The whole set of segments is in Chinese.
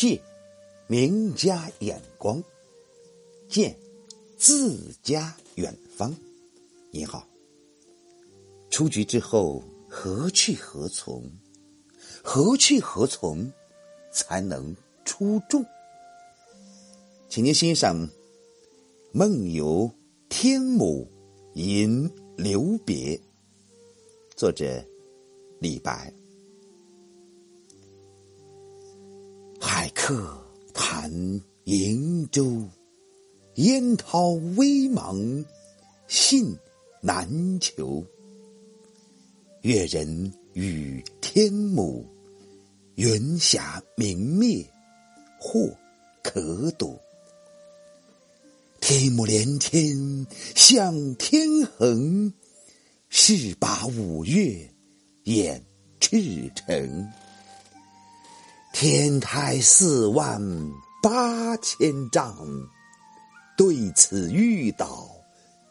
借名家眼光，见自家远方。你好，出局之后何去何从？何去何从才能出众？请您欣赏《梦游天姥吟留别》，作者李白。客谈瀛洲，烟涛微茫，信难求。越人语天姥，云霞明灭，或可睹。天姥连天向天横，势拔五岳掩赤城。天台四万八千丈，对此欲倒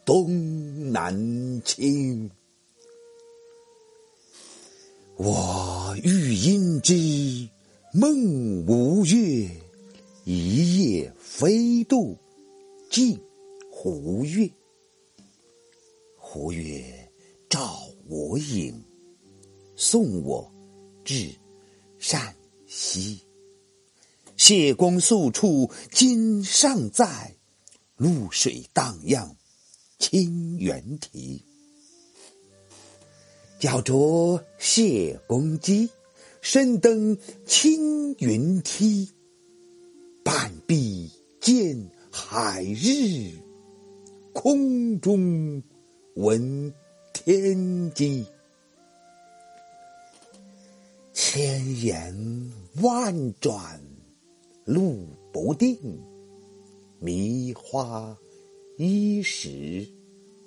东南倾。我欲因之梦吴越，一夜飞渡镜湖月。湖月照我影，送我至山西。谢公宿处今尚在，渌水荡漾清猿啼。脚着谢公屐，身登青云梯。半壁见海日，空中闻天鸡。千言万转路不定，迷花一时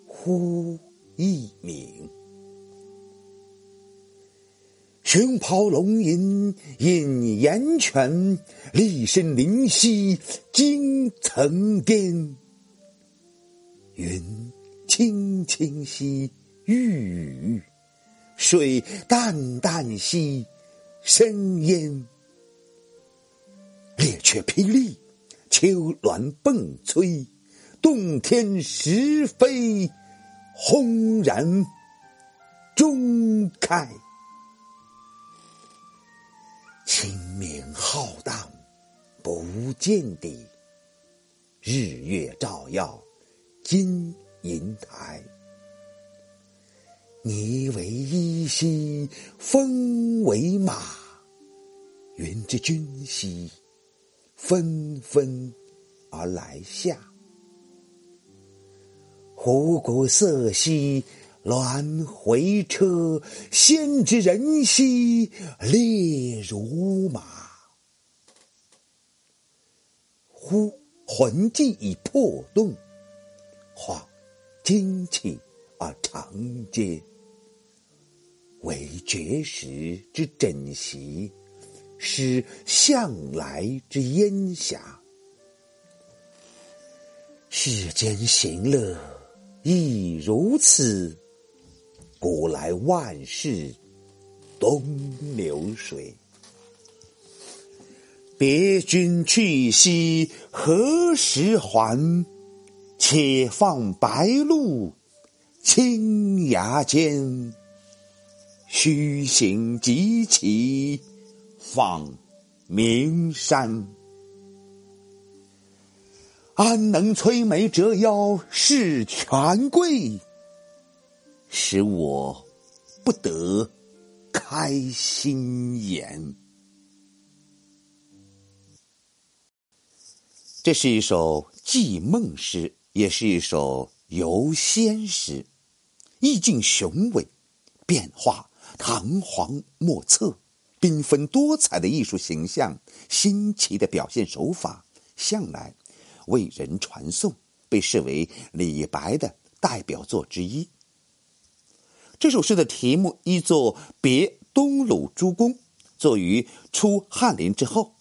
忽一明。熊咆龙吟引岩泉，厉声灵犀惊层巅。云青青兮欲雨，水淡淡兮声烟。列却霹雳，丘峦迸摧，洞天石飞，轰然中开。清明浩荡，不见底。日月照耀金银台。霓为衣兮风为马，云之君兮纷纷而来下。虎鼓瑟兮鸾回车，仙之人兮列如马。忽魂悸以魄动，恍精气而长嗟。惟绝食之枕席，失向来之烟霞。世间行乐亦如此。古来万事东流水，别君去兮何时还？且放白鹿青崖间。须行即骑访名山，安能摧眉折腰事权贵？使我不得开心颜。这是一首寄梦诗，也是一首游仙诗，意境雄伟，变化堂皇莫测，缤纷多彩的艺术形象，新奇的表现手法，向来为人传颂，被视为李白的代表作之一。这首诗的题目依作《别东鲁诸公》，作于出翰林之后。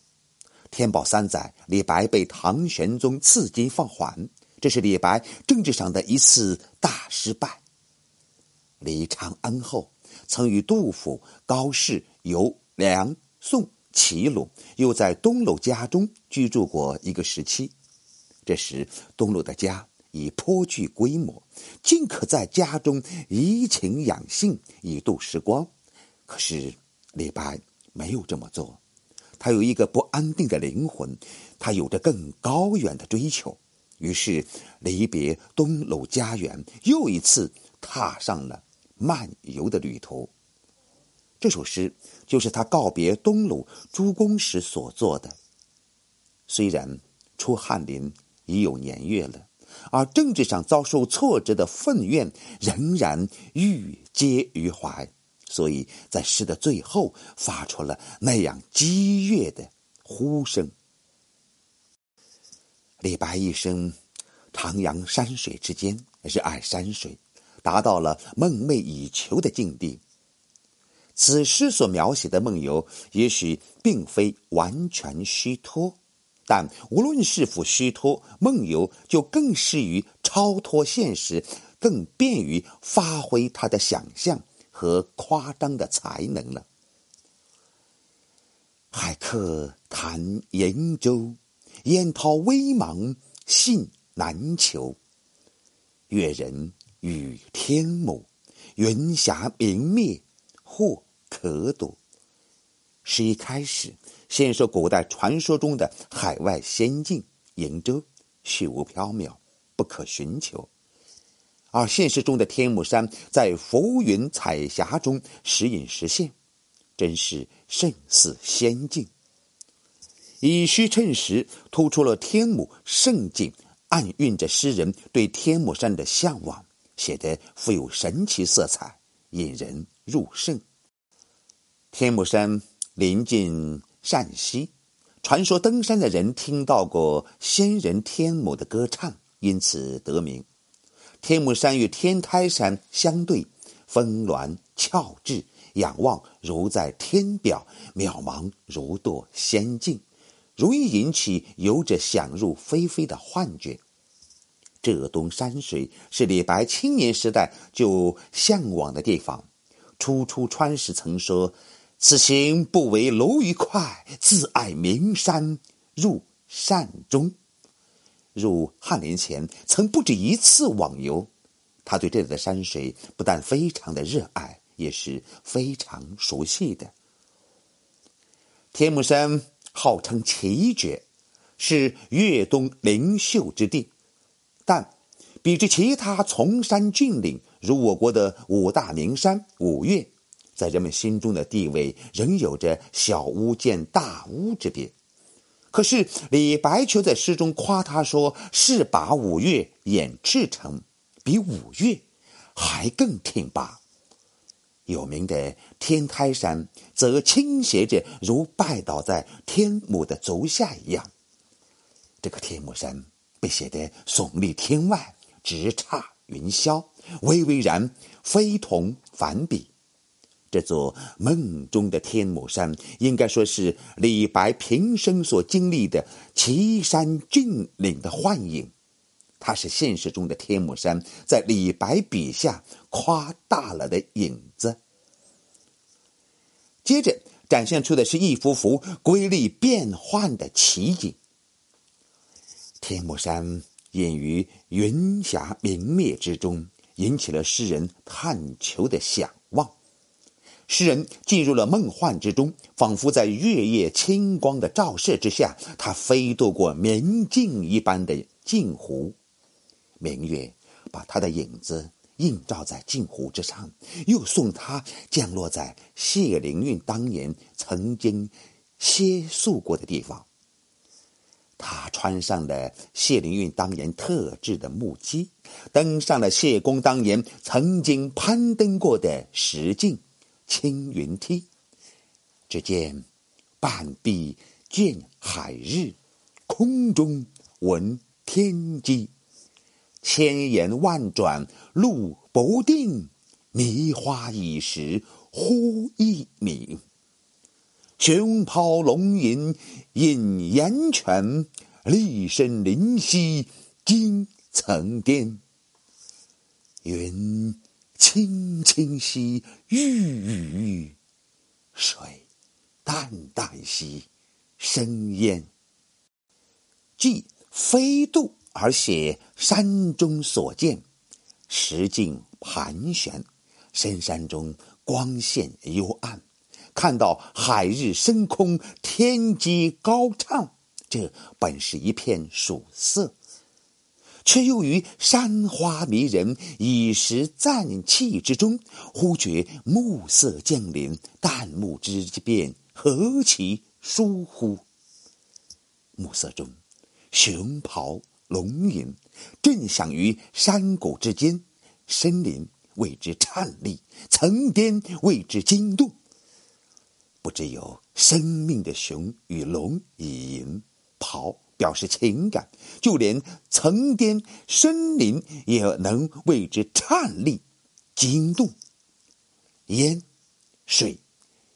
天宝三载，李白被唐玄宗赐金放还，这是李白政治上的一次大失败。李长安后，曾与杜甫、高适游梁、宋、齐鲁，又在东鲁家中居住过一个时期。这时，东鲁的家已颇具规模，尽可在家中怡情养性，以度时光。可是李白没有这么做，他有一个不安定的灵魂，他有着更高远的追求。于是，离别东鲁家园，又一次踏上了漫游的旅途。这首诗就是他告别东鲁诸公时所作的。虽然出翰林。已有年月了，而政治上遭受挫折的愤怨仍然郁结于怀，所以在诗的最后发出了那样激越的呼声。李白一生徜徉山水之间，热爱山水，达到了梦寐以求的境地。此诗所描写的梦游，也许并非完全虚脱。但无论是否虚脱，梦游就更适于超脱现实，更便于发挥他的想象和夸张的才能了。海客谈瀛洲，烟涛微茫信难求。越人与天母，云霞明灭或可睹。诗一开始。先说古代传说中的海外仙境瀛洲，虚无缥缈，不可寻求；而现实中的天目山在浮云彩霞中时隐时现，真是胜似仙境。以虚衬实，突出了天母胜境，暗蕴着诗人对天目山的向往，写得富有神奇色彩，引人入胜。天目山临近。陕西，传说登山的人听到过仙人天母的歌唱，因此得名。天目山与天台山相对，峰峦峭峙，仰望如在天表，渺茫如堕仙境，容易引起游者想入非非的幻觉。浙东山水是李白青年时代就向往的地方。初出川时曾说。此行不为蝼蚁快，自爱名山入善中。入翰林前，曾不止一次网游。他对这里的山水不但非常的热爱，也是非常熟悉的。天目山号称奇绝，是粤东灵秀之地，但比之其他崇山峻岭，如我国的五大名山五岳。在人们心中的地位仍有着小巫见大巫之别，可是李白却在诗中夸他说：“是把五岳演赤诚，比五岳还更挺拔。”有名的天台山则倾斜着，如拜倒在天母的足下一样。这个天目山被写得耸立天外，直插云霄，巍巍然，非同凡比。这座梦中的天目山，应该说是李白平生所经历的奇山峻岭的幻影。它是现实中的天目山，在李白笔下夸大了的影子。接着展现出的是一幅幅瑰丽变幻的奇景。天目山隐于云霞明灭之中，引起了诗人探求的想望。诗人进入了梦幻之中，仿佛在月夜清光的照射之下，他飞渡过明镜一般的镜湖。明月把他的影子映照在镜湖之上，又送他降落在谢灵运当年曾经歇宿过的地方。他穿上了谢灵运当年特制的木屐，登上了谢公当年曾经攀登过的石径。青云梯，只见半壁见海日，空中闻天鸡，千言万转路不定，迷花已时忽一鸣。熊抛龙吟引岩泉，厉声灵兮惊层巅。云。清清兮，郁郁，水淡淡兮，生烟。既飞渡而写山中所见，石径盘旋，深山中光线幽暗，看到海日升空，天际高唱，这本是一片曙色。却又于山花迷人、以时暂气之中，忽觉暮色降临，旦暮之变，何其疏忽！暮色中，熊咆龙吟，震响于山谷之间，森林为之颤栗，层巅为之惊动。不只有生命的熊与龙以吟咆。表示情感，就连层巅森林也能为之颤栗、惊动。烟、水、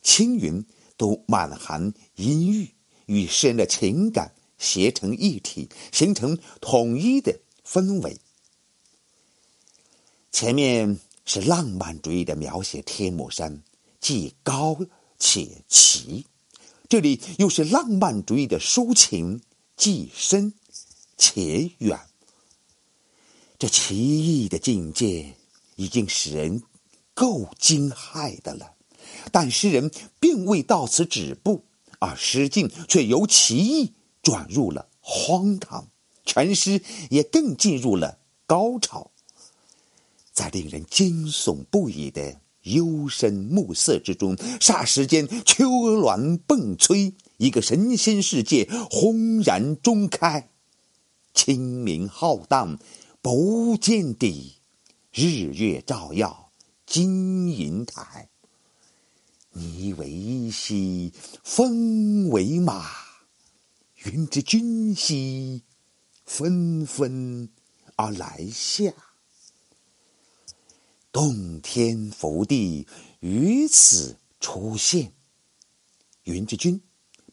青云都满含阴郁，与诗人的情感协成一体，形成统一的氛围。前面是浪漫主义的描写，天目山既高且奇；这里又是浪漫主义的抒情。既深且远，这奇异的境界已经使人够惊骇的了。但诗人并未到此止步，而诗境却由奇异转入了荒唐，全诗也更进入了高潮。在令人惊悚不已的幽深暮色之中，霎时间秋峦迸摧。一个神仙世界轰然中开，清明浩荡，不见底，日月照耀金银台。霓为衣兮风为马，云之君兮纷纷而来下。洞天福地于此出现，云之君。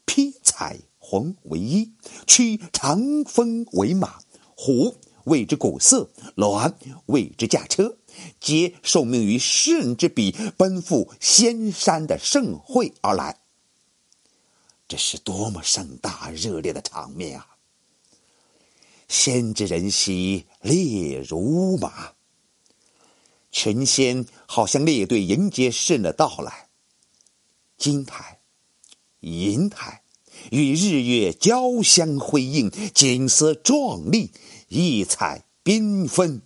披彩虹为衣，驱长风为马，虎为之鼓瑟，鸾为之驾车，皆受命于诗人之笔，奔赴仙山的盛会而来。这是多么盛大热烈的场面啊！仙之人兮，列如马，神仙好像列队迎接圣的到来。金台。银台与日月交相辉映，景色壮丽，异彩缤纷，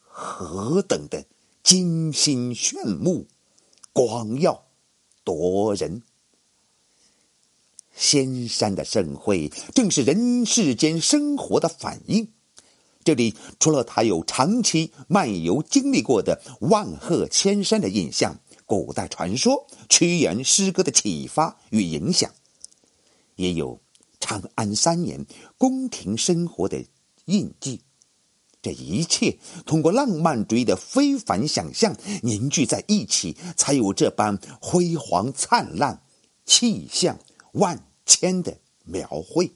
何等的惊心炫目，光耀夺人！仙山的盛会，正是人世间生活的反应。这里除了他有长期漫游经历过的万壑千山的印象。古代传说、屈原诗歌的启发与影响，也有长安三年宫廷生活的印记。这一切通过浪漫主义的非凡想象凝聚在一起，才有这般辉煌灿烂、气象万千的描绘。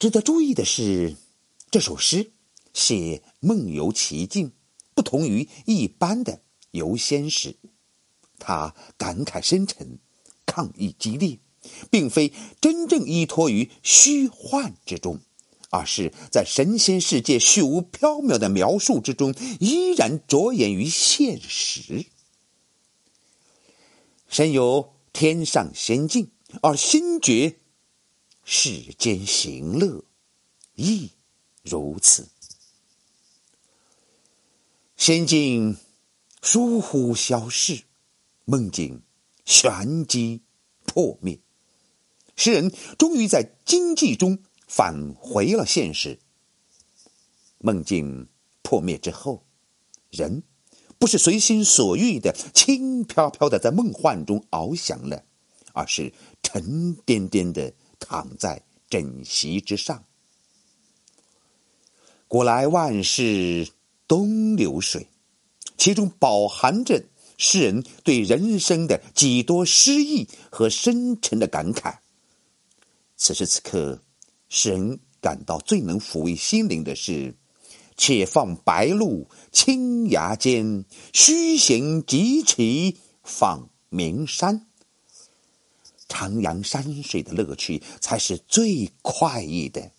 值得注意的是，这首诗写梦游奇境。不同于一般的游仙诗，他感慨深沉，抗议激烈，并非真正依托于虚幻之中，而是在神仙世界虚无缥缈的描述之中，依然着眼于现实。身有天上仙境，而心觉世间行乐，亦如此。仙境疏忽消逝，梦境玄机破灭。诗人终于在经济中返回了现实。梦境破灭之后，人不是随心所欲的轻飘飘的在梦幻中翱翔了，而是沉甸甸的躺在枕席之上。古来万事。东流水，其中饱含着诗人对人生的几多诗意和深沉的感慨。此时此刻，诗人感到最能抚慰心灵的是：“且放白鹭青崖间，须行即骑访名山。徜徉山水的乐趣才是最快意的，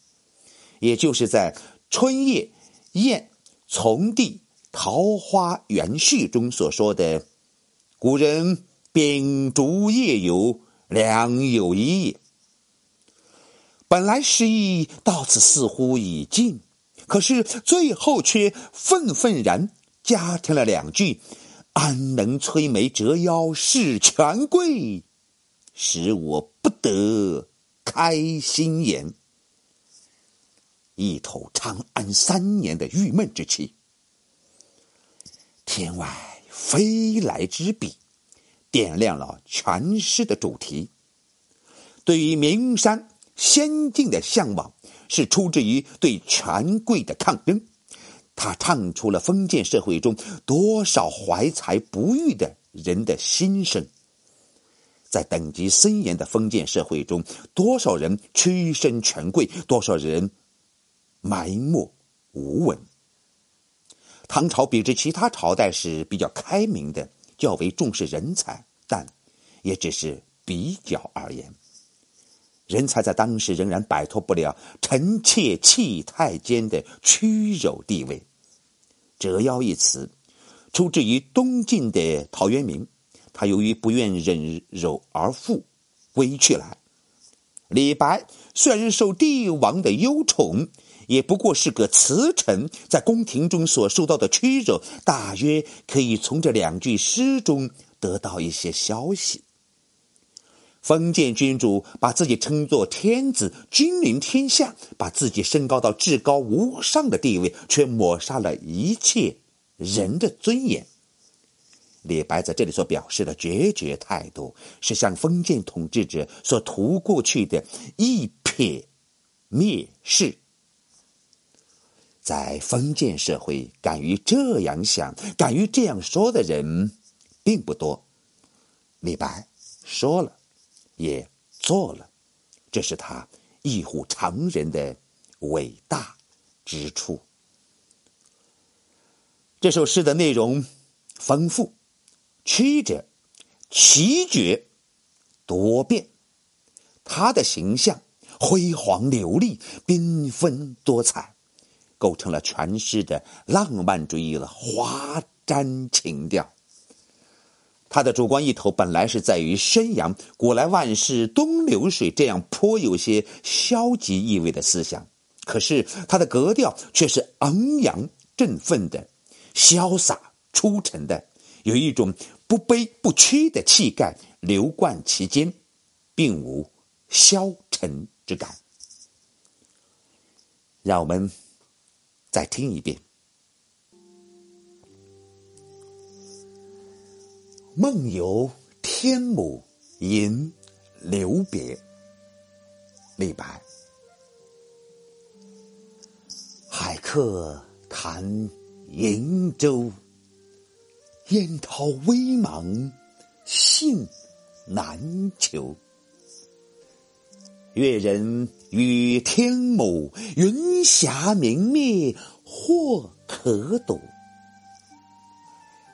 也就是在春夜宴从地桃花源序中所说的“古人秉烛夜游，良有一也”。本来诗意到此似乎已尽，可是最后却愤愤然加添了两句：“安能摧眉折腰事权贵。”使我不得开心颜，一头长安三年的郁闷之气。天外飞来之笔，点亮了全诗的主题。对于名山仙境的向往，是出自于对权贵的抗争。他唱出了封建社会中多少怀才不遇的人的心声。在等级森严的封建社会中，多少人屈身权贵，多少人埋没无闻。唐朝比之其他朝代是比较开明的，较为重视人才，但也只是比较而言。人才在当时仍然摆脱不了臣妾气太监的屈辱地位。折腰一词，出自于东晋的陶渊明。他由于不愿忍辱而复归去来。李白虽然受帝王的忧宠，也不过是个词臣，在宫廷中所受到的屈辱，大约可以从这两句诗中得到一些消息。封建君主把自己称作天子，君临天下，把自己升高到至高无上的地位，却抹杀了一切人的尊严。李白在这里所表示的决绝态度，是向封建统治者所涂过去的一撇蔑视。在封建社会，敢于这样想、敢于这样说的人并不多。李白说了，也做了，这是他异乎常人的伟大之处。这首诗的内容丰富。曲折、奇绝、多变，他的形象辉煌流丽、缤纷多彩，构成了全诗的浪漫主义的华瞻情调。他的主观意头本来是在于宣扬“古来万事东流水”这样颇有些消极意味的思想，可是他的格调却是昂扬振奋的、潇洒出尘的。有一种不卑不屈的气概流贯其间，并无消沉之感。让我们再听一遍：“梦游天姥吟留别。”李白。海客谈瀛洲。烟涛微茫，信难求。越人语天姥，云霞明灭，或可睹。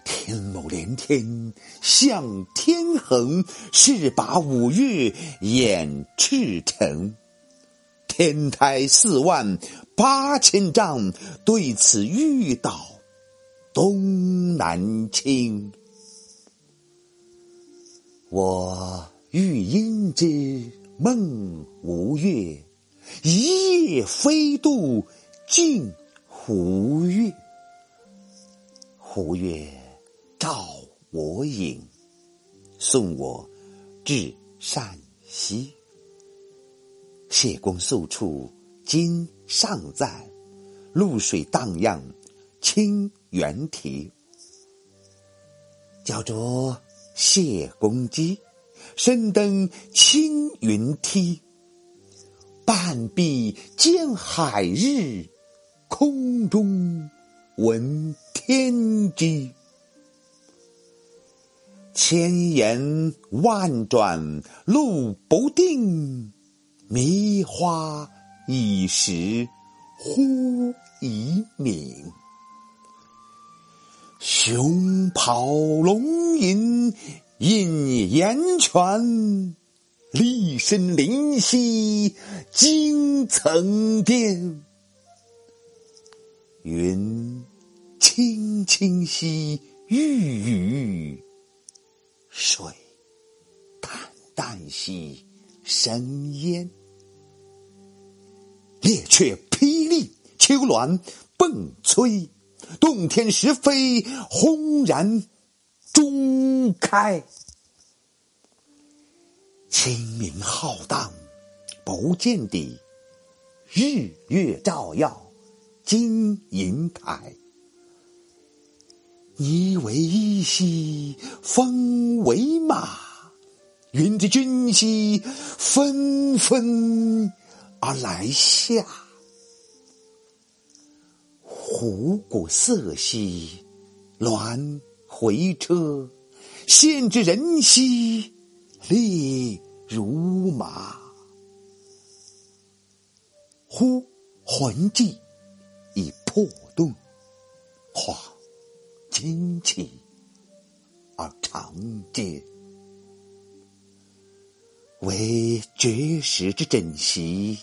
天姥连天向天横，势拔五岳掩赤城。天台四万八千丈，对此欲倒。东南倾，我欲因之梦吴越，一夜飞渡镜湖月。湖月照我影，送我至善溪。谢公宿处今尚在，渌水荡漾清。原题叫做谢公屐，身登青云梯，半壁见海日，空中闻天鸡。千言万转路不定，迷花一时忽已泯。熊咆龙吟饮岩泉，立身灵犀惊层巅。云清清兮欲语，水淡淡兮生烟。列雀霹雳，丘鸾迸摧，洞天石扉，轰然中开。清明浩荡，不见底；日月照耀。金银台，你为衣兮风为马，云之君兮纷纷而来下。虎鼓瑟兮鸾回车，献之人兮力如麻。呼魂悸。以破洞，化精气而长嗟，为绝世之枕席，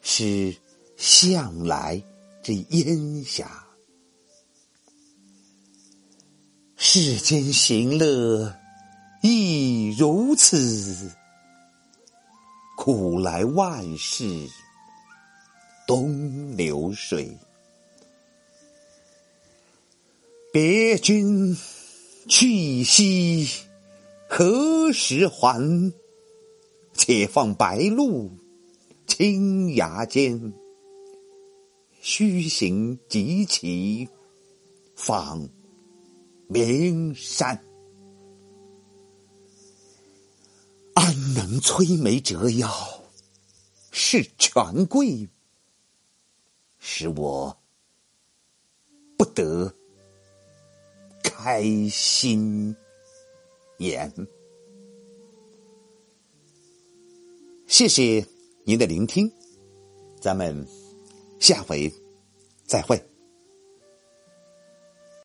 是向来这烟霞。世间行乐亦如此，苦来万事。东流水，别君去兮何时还？且放白鹿青崖间，须行即骑访名山。安能摧眉折腰事权贵？使我不得开心颜。谢谢您的聆听，咱们下回再会。